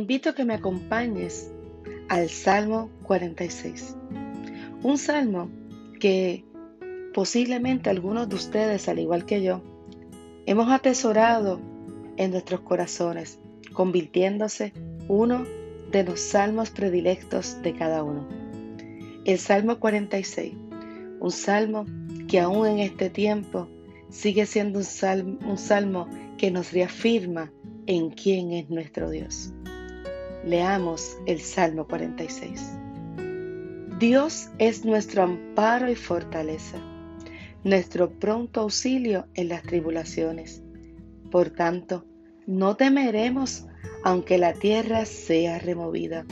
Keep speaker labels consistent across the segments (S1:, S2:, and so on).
S1: invito a que me acompañes al Salmo 46. Un salmo que posiblemente algunos de ustedes, al igual que yo, hemos atesorado en nuestros corazones, convirtiéndose uno de los salmos predilectos de cada uno. El Salmo 46, un salmo que aún en este tiempo sigue siendo un salmo, un salmo que nos reafirma en quién es nuestro Dios. Leamos el Salmo 46. Dios es nuestro amparo y fortaleza, nuestro pronto auxilio en las tribulaciones. Por tanto, no temeremos aunque la tierra sea removida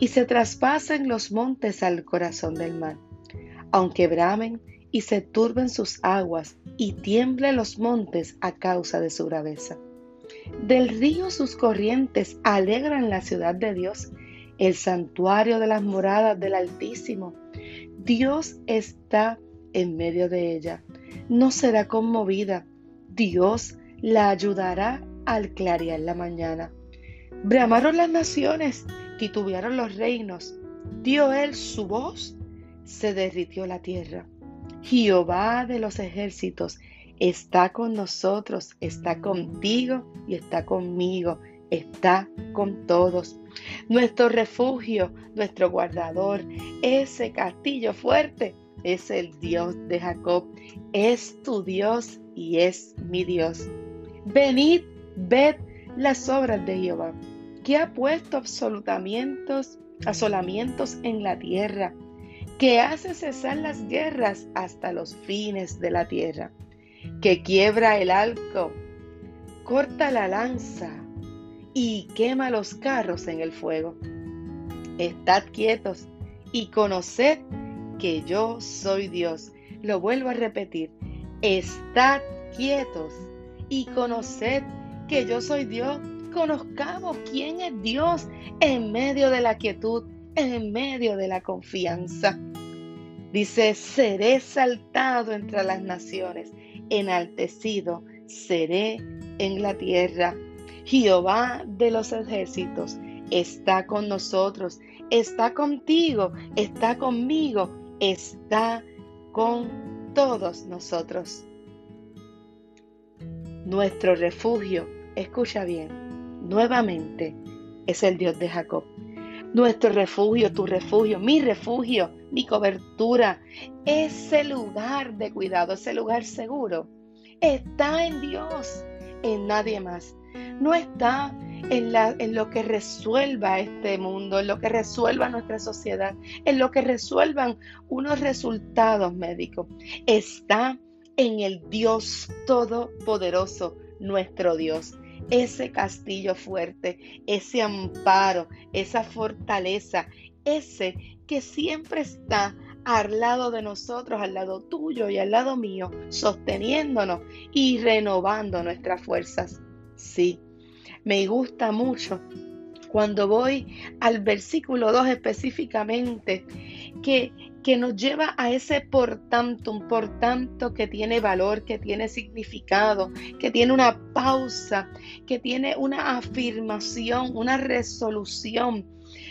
S1: y se traspasen los montes al corazón del mar, aunque bramen y se turben sus aguas y tiemblen los montes a causa de su braveza. Del río sus corrientes alegran la ciudad de Dios, el santuario de las moradas del Altísimo. Dios está en medio de ella. No será conmovida. Dios la ayudará al clarear la mañana. Bramaron las naciones, titubearon los reinos. Dio él su voz, se derritió la tierra. Jehová de los ejércitos está con nosotros, está contigo y está conmigo, está con todos. Nuestro refugio, nuestro guardador, ese castillo fuerte es el Dios de Jacob, es tu Dios y es mi Dios. Venid, ved las obras de Jehová, que ha puesto absolutamientos, asolamientos en la tierra, que hace cesar las guerras hasta los fines de la tierra que quiebra el arco, corta la lanza y quema los carros en el fuego. Estad quietos y conoced que yo soy Dios. Lo vuelvo a repetir. Estad quietos y conoced que yo soy Dios. Conozcamos quién es Dios en medio de la quietud, en medio de la confianza. Dice, seré exaltado entre las naciones enaltecido seré en la tierra. Jehová de los ejércitos está con nosotros, está contigo, está conmigo, está con todos nosotros. Nuestro refugio, escucha bien, nuevamente es el Dios de Jacob. Nuestro refugio, tu refugio, mi refugio, mi cobertura, ese lugar de cuidado, ese lugar seguro, está en Dios, en nadie más. No está en, la, en, lo que resuelva este mundo, en lo que resuelva nuestra sociedad, en lo que resuelvan unos resultados médicos. Está en el Dios Todopoderoso, nuestro Dios ese castillo fuerte, ese amparo, esa fortaleza, ese que siempre está al lado de nosotros, al lado tuyo y al lado mío, sosteniéndonos y renovando nuestras fuerzas. Sí, me gusta mucho cuando voy al versículo 2 específicamente, que que nos lleva a ese por tanto, un por tanto que tiene valor, que tiene significado, que tiene una pausa, que tiene una afirmación, una resolución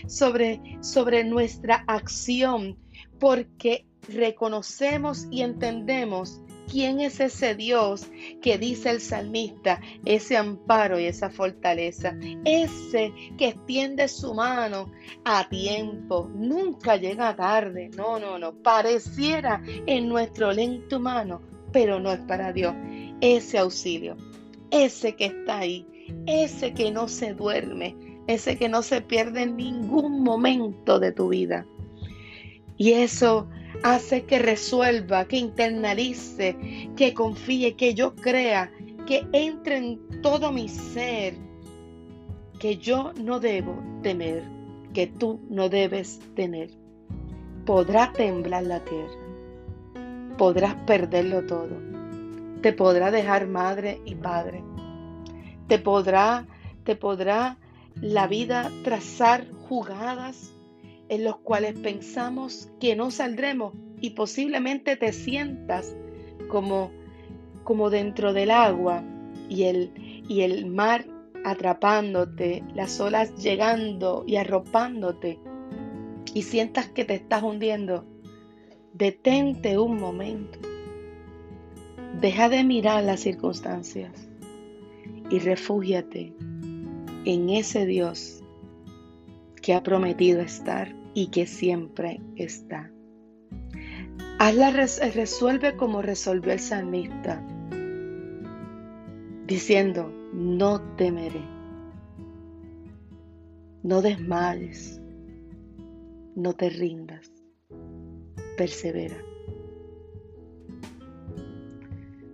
S1: sobre, sobre nuestra acción, porque reconocemos y entendemos ¿Quién es ese Dios que dice el salmista, ese amparo y esa fortaleza? Ese que extiende su mano a tiempo, nunca llega tarde, no, no, no, pareciera en nuestro lento humano, pero no es para Dios. Ese auxilio, ese que está ahí, ese que no se duerme, ese que no se pierde en ningún momento de tu vida. Y eso hace que resuelva, que internalice, que confíe, que yo crea, que entre en todo mi ser, que yo no debo temer, que tú no debes tener. Podrá temblar la tierra, podrás perderlo todo, te podrá dejar madre y padre, te podrá, te podrá la vida trazar jugadas en los cuales pensamos que no saldremos y posiblemente te sientas como, como dentro del agua y el, y el mar atrapándote, las olas llegando y arropándote y sientas que te estás hundiendo, detente un momento. Deja de mirar las circunstancias y refúgiate en ese Dios que ha prometido estar y que siempre está. Hazla resuelve como resolvió el salmista, diciendo, no temeré, no desmayes, no te rindas, persevera.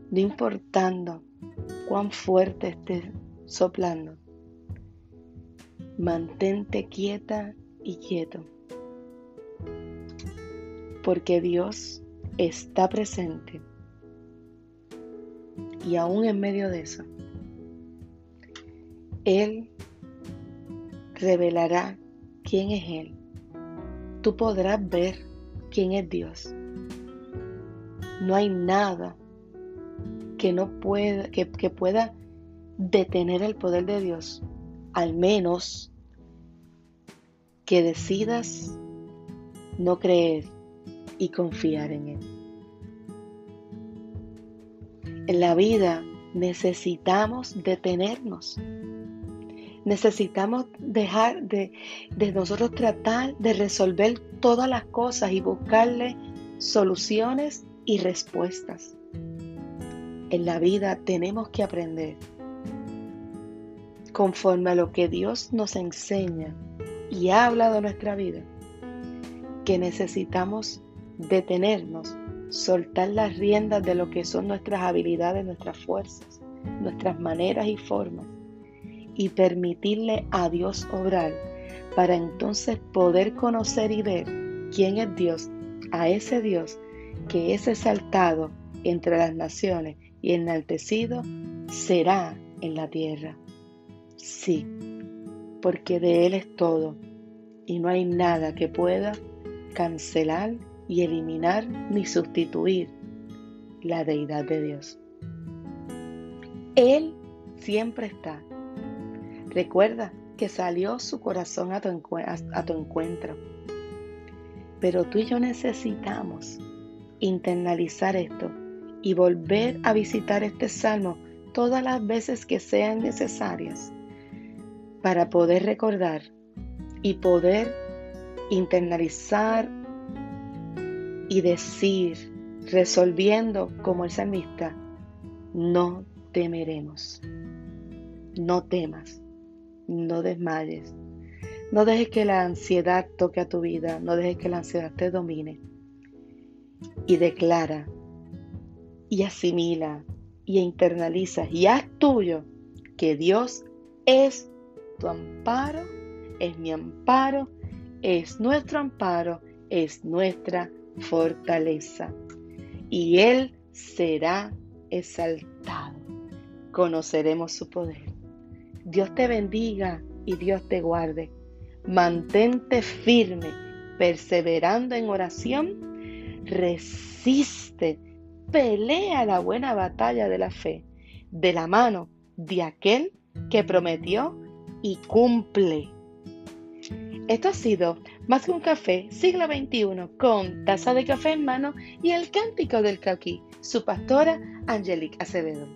S1: No importando cuán fuerte estés soplando, mantente quieta y quieto, porque Dios está presente y aún en medio de eso, Él revelará quién es Él. Tú podrás ver quién es Dios. No hay nada que no pueda, que, que pueda detener el poder de Dios, al menos que decidas no creer y confiar en Él. En la vida necesitamos detenernos. Necesitamos dejar de, nosotros tratar de resolver todas las cosas y buscarle soluciones y respuestas. En la vida tenemos que aprender conforme a lo que Dios nos enseña y ha hablado en nuestra vida, que necesitamos detenernos soltar las riendas de lo que son nuestras habilidades, nuestras fuerzas, nuestras maneras y formas y permitirle a Dios obrar para entonces poder conocer y ver quién es Dios, a ese Dios que es exaltado entre las naciones y enaltecido será en la tierra. Sí, porque de Él es todo y no hay nada que pueda cancelar y eliminar ni sustituir la deidad de Dios. Él siempre está. Recuerda que salió su corazón a tu, tu encuentro. Pero tú y yo necesitamos internalizar esto y volver a visitar este salmo todas las veces que sean necesarias para poder recordar y poder internalizar y decir, resolviendo como el salmista, no temeremos. No temas, no desmayes. No dejes que la ansiedad toque a tu vida, no dejes que la ansiedad te domine. Y declara, y asimila, y internaliza, y haz tuyo que Dios es tu amparo, es mi amparo, es nuestro amparo, es nuestra fortaleza, y Él será exaltado. Conoceremos su poder. Dios te bendiga y Dios te guarde. Mantente firme, perseverando en oración. Resiste, pelea la buena batalla de la fe, de la mano de aquel que prometió y cumple. Esto ha sido Más que un café, siglo XXI, con taza de café en mano y el cántico del cauquí, su pastora Angelique Acevedo.